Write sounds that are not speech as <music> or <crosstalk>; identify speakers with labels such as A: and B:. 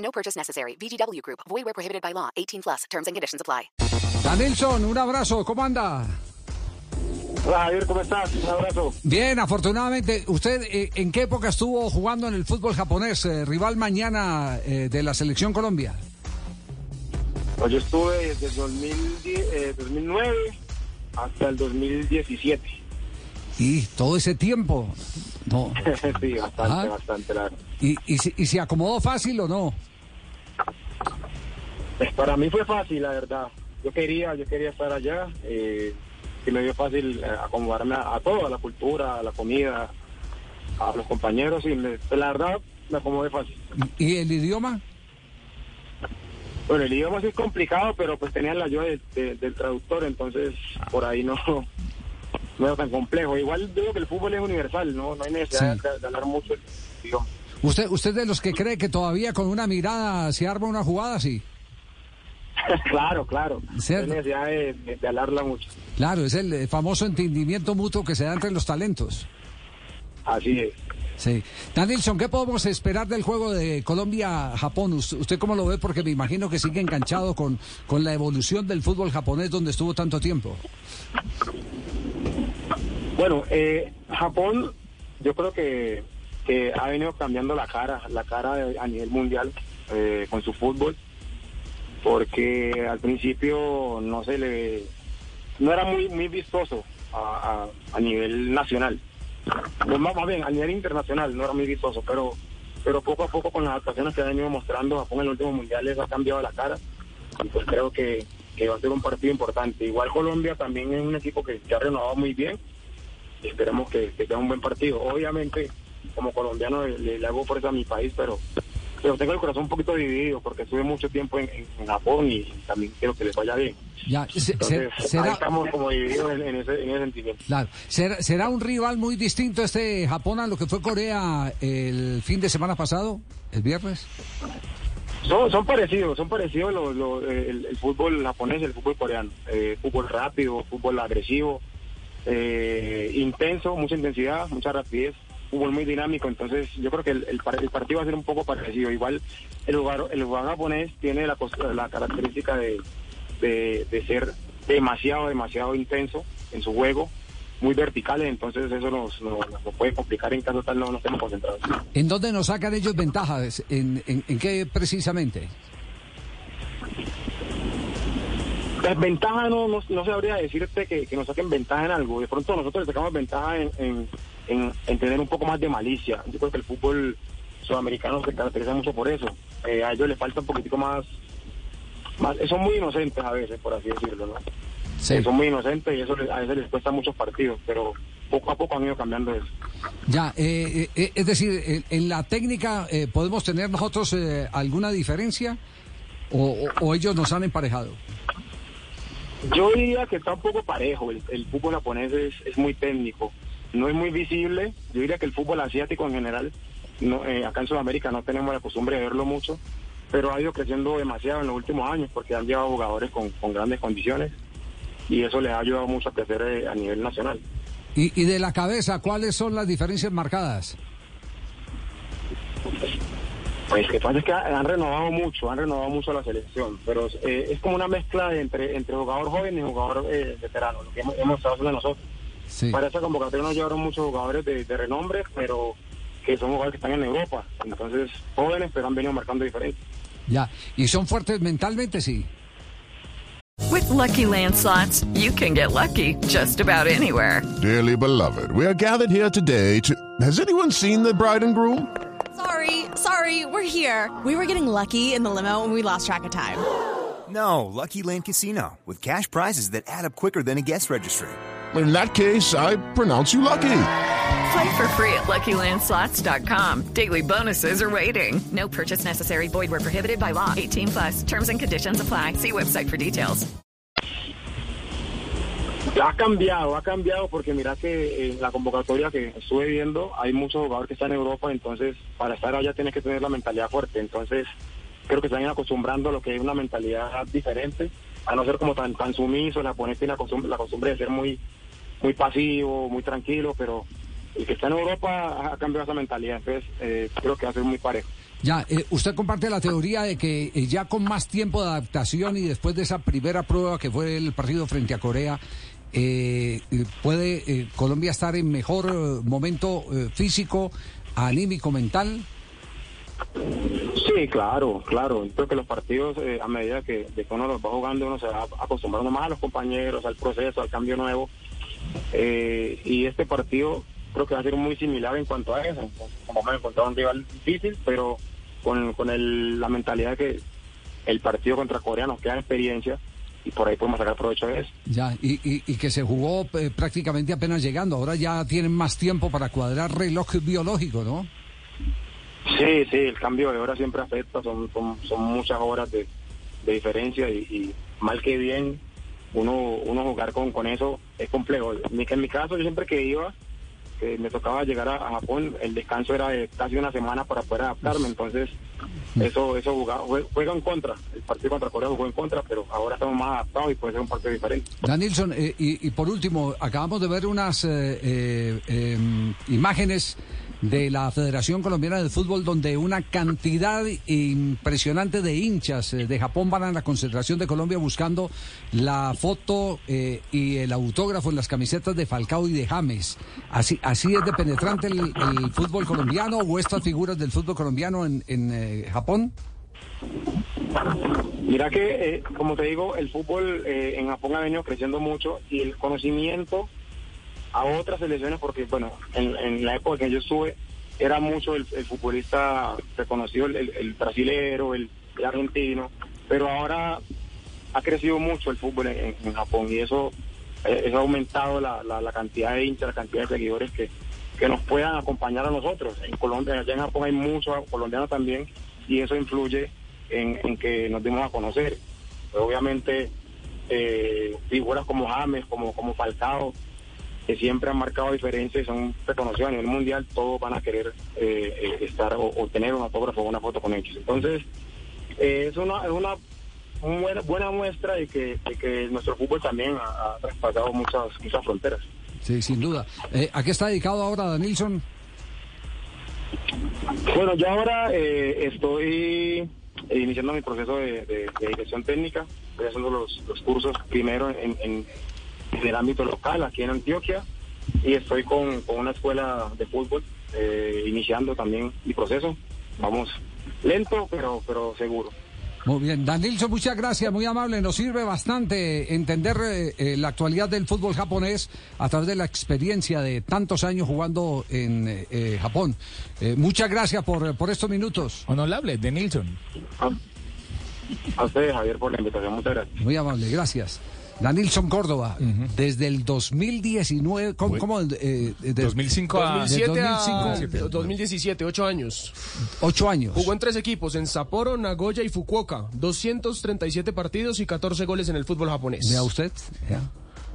A: No purchase necessary. VGW Group. Void where prohibited by law. 18 plus. Terms and conditions apply.
B: Danilson, un abrazo. ¿Cómo anda?
C: Hola Javier, ¿cómo estás? Un abrazo.
B: Bien, afortunadamente. ¿Usted eh, en qué época estuvo jugando en el fútbol japonés? eh, rival mañana eh, de la Selección Colombia.
C: Pues yo estuve desde el 2010, eh, 2009 hasta el 2017.
B: Y todo ese tiempo. No. <laughs>
C: sí, bastante,
B: Ajá.
C: bastante. La...
B: ¿Y, y, se- y se acomodó fácil o no?
C: Pues para mí fue fácil, la verdad. Yo quería, yo quería estar allá. Eh, y me dio fácil eh, acomodarme a, a todo, a la cultura, a la comida, a los compañeros. Y me- pues, la verdad, me acomodé fácil.
B: ¿Y el idioma?
C: Bueno, el idioma sí es complicado, pero pues tenía la ayuda de- de- del traductor, entonces por ahí no, <laughs> no era tan complejo. Igual digo que el fútbol es universal, no, no hay necesidad
B: Sí.
C: de, de hablar mucho el idioma.
B: ¿Usted, ¿Usted de los que cree que todavía con una mirada se arma una jugada? Sí. <laughs>
C: claro, claro.
B: Cierto.
C: necesidad de, de- de hablarla mucho.
B: Claro, es el famoso entendimiento mutuo que se da entre los talentos.
C: Así es.
B: Sí. Danielson, ¿qué podemos esperar del juego de Colombia-Japón? Us- ¿Usted cómo lo ve? Porque me imagino que sigue enganchado con, con la evolución del fútbol japonés donde estuvo tanto tiempo.
C: Bueno, eh, Japón, yo creo que, que ha venido cambiando la cara, la cara de- a nivel mundial eh, con su fútbol, porque al principio no se le, no era muy muy vistoso a, a- nivel nacional, más, más bien a nivel internacional no era muy vistoso, pero pero poco a poco con las actuaciones que ha venido mostrando Japón en los últimos mundiales ha cambiado la cara y pues creo que, que va a ser un partido importante. Igual Colombia también es un equipo que se ha renovado muy bien y esperemos que, que sea un buen partido. Obviamente, como colombiano le, le hago fuerza a mi país, pero, pero tengo el corazón un poquito dividido porque estuve mucho tiempo en, Japón y también quiero que les vaya bien.
B: Ya, se-
C: Entonces, ahí estamos como divididos en, en ese, en ese sentimiento.
B: claro, será, será un rival muy distinto este Japón a lo que fue Corea el fin de semana pasado, el viernes.
C: Son, son parecidos, son parecidos los- los- el, el fútbol japonés y el fútbol coreano. Eh, fútbol rápido, fútbol agresivo, eh, intenso, mucha intensidad, mucha rapidez, fútbol muy dinámico. Entonces yo creo que el, el el partido va a ser un poco parecido. Igual el jugador, el jugador japonés tiene la, característica de, de, de ser demasiado, demasiado intenso en su juego, muy verticales, entonces eso nos, nos, nos puede complicar en caso tal no, no estemos concentrados.
B: ¿En dónde nos sacan ellos ventajas? ¿En, en, en qué precisamente?
C: Desventaja no, no, no sabría decirte que, que nos saquen ventaja en algo. De pronto nosotros le sacamos ventaja en, en, en- en tener un poco más de malicia. Yo creo que el fútbol sudamericano se caracteriza mucho por eso. Eh, a ellos les falta un poquitico más, más... Son muy inocentes a veces, por así decirlo, ¿no?
B: Sí.
C: Son muy inocentes y eso les- a veces les cuesta muchos partidos, pero poco a poco han ido cambiando eso.
B: Ya, eh, eh, es decir, eh, en la técnica eh, podemos tener nosotros eh, alguna diferencia o, o- o ellos nos han emparejado.
C: Yo diría que está un poco parejo. El, el fútbol japonés es, es muy técnico. No es muy visible. Yo diría que el fútbol asiático en general, no, eh, acá en Sudamérica no tenemos la costumbre de verlo mucho, pero ha ido creciendo demasiado en los últimos años porque han llevado jugadores con, con grandes condiciones y eso les ha ayudado mucho a crecer eh, a nivel nacional.
B: Y, y de la cabeza, ¿cuáles son las diferencias marcadas?
C: Pues que pasa es que han renovado mucho, han renovado mucho la selección, pero eh, es como una mezcla de entre, entre jugador joven y jugador eh, veterano, lo que hemos, hemos estado haciendo nosotros.
B: Sí.
C: Para esa convocatoria nos llevaron muchos jugadores de, de renombre, pero que son jugadores que están en Europa. Entonces, jóvenes, pero han venido marcando diferencia.
B: Ya. ¿Y son fuertes mentalmente? Sí.
D: With Lucky Land slots, you can get lucky just about anywhere.
E: Dearly beloved, we are gathered here today to. Has anyone seen the bride and groom?
F: Sorry, sorry, we're here. We were getting lucky in the limo and we lost track of time.
G: No, Lucky Land Casino, with cash prizes that add up quicker than a guest registry.
E: In that case, I pronounce you lucky.
D: Play for free at LuckyLandSlots.com. Daily bonuses are waiting. No purchase necessary. Void were prohibited by law. 18 plus. Terms and conditions apply. See website for details.
C: Ha cambiado, ha cambiado porque mira que en la convocatoria que estuve viendo hay muchos jugadores que están en Europa, entonces para estar allá tienes que tener la mentalidad fuerte. Entonces creo que se están acostumbrando a lo que es una mentalidad diferente, a no ser como tan, tan sumiso, la ponete la costumbre, la costumbre de ser muy, muy pasivo, muy tranquilo, pero el que está en Europa ha cambiado esa mentalidad, entonces eh, creo que va a ser muy parejo.
B: Ya, eh, usted comparte la teoría de que eh, ya con más tiempo de adaptación y después de esa primera prueba que fue el partido frente a Corea, eh, eh, ¿puede eh, Colombia estar en mejor momento físico, anímico, mental?
C: Sí, claro, claro. Creo que los partidos, eh, a medida que, de que uno los va jugando, uno se va acostumbrando más a los compañeros, al proceso, al cambio nuevo. Eh, y este partido creo que va a ser muy similar en cuanto a eso. Como me encontrado un rival difícil, pero con, con el, la mentalidad de que el partido contra Corea nos queda experiencia y por ahí podemos sacar provecho de eso.
B: Ya, y, y- y que se jugó eh, prácticamente apenas llegando. Ahora ya tienen más tiempo para cuadrar reloj biológico, ¿no?
C: Sí, sí, el cambio de hora siempre afecta, son, son, son muchas horas de, de diferencia y, y mal que bien uno uno jugar con, con eso es complejo. En mi, caso, yo siempre que iba, que me tocaba llegar a, Japón, el descanso era de casi una semana para poder adaptarme, entonces eso eso jugaba, jue- juega en contra, el partido contra Corea jugó en contra, pero ahora estamos más adaptados y puede ser un partido diferente.
B: Danilson, eh, y, y por último, acabamos de ver unas eh, eh, em, imágenes de la Federación Colombiana de Fútbol donde una cantidad impresionante de hinchas eh, de Japón van a la concentración de Colombia buscando la foto eh, y el autógrafo en las camisetas de Falcao y de James. ¿Así, así es de penetrante el, fútbol colombiano o estas figuras del fútbol colombiano en, en eh, Japón?
C: Mira que, eh, como te digo, el fútbol en Japón ha venido creciendo mucho y el conocimiento a otras selecciones, porque, bueno, en, la época que yo estuve, era mucho el, futbolista reconocido, el, brasilero, el, argentino, pero ahora ha crecido mucho el fútbol en, Japón y eso, eh, ha aumentado la, cantidad de hinchas, la cantidad de seguidores que, que nos puedan acompañar a nosotros. En Colombia, allá en Japón hay muchos colombianos también y eso influye en, en que nos demos a conocer. Obviamente, eh, figuras como James, como, como Falcao, que siempre han marcado diferencia y son reconocidos a nivel mundial, todos van a querer eh, eh, estar o, o tener un autógrafo o una foto con ellos. Entonces, eh, es una, es una buena, buena muestra de que, de que nuestro fútbol también ha, ha traspasado muchas, muchas fronteras.
B: Sí, sin duda. Eh, ¿A qué está dedicado ahora Danilson?
C: Bueno, yo ahora eh, estoy iniciando mi proceso de, de- de dirección técnica. Estoy haciendo los, los cursos primero en, en- en el ámbito local, aquí en Antioquia, y estoy con, con una escuela de fútbol, eh, iniciando también mi proceso. Vamos lento, pero, pero seguro.
B: Muy bien, Danilson, muchas gracias, muy amable. Nos sirve bastante entender eh, eh, la actualidad del fútbol japonés a través de la experiencia de tantos años jugando en eh, eh, Japón. Eh, muchas gracias por, por estos minutos.
H: Honorable, de Nilsson.
C: A, a ustedes, Javier, por la invitación. Muchas gracias.
B: Muy amable, gracias. Danilson Córdoba, desde el 2019, ¿cómo? cómo, eh, de-
H: 2005 a-
B: de
I: 2007 a
B: 2005,
I: 2017, ocho años.
B: ocho años.
I: Jugó en tres equipos, en Sapporo, Nagoya y Fukuoka. 237 partidos y 14 goles en el fútbol japonés.
B: Vea usted.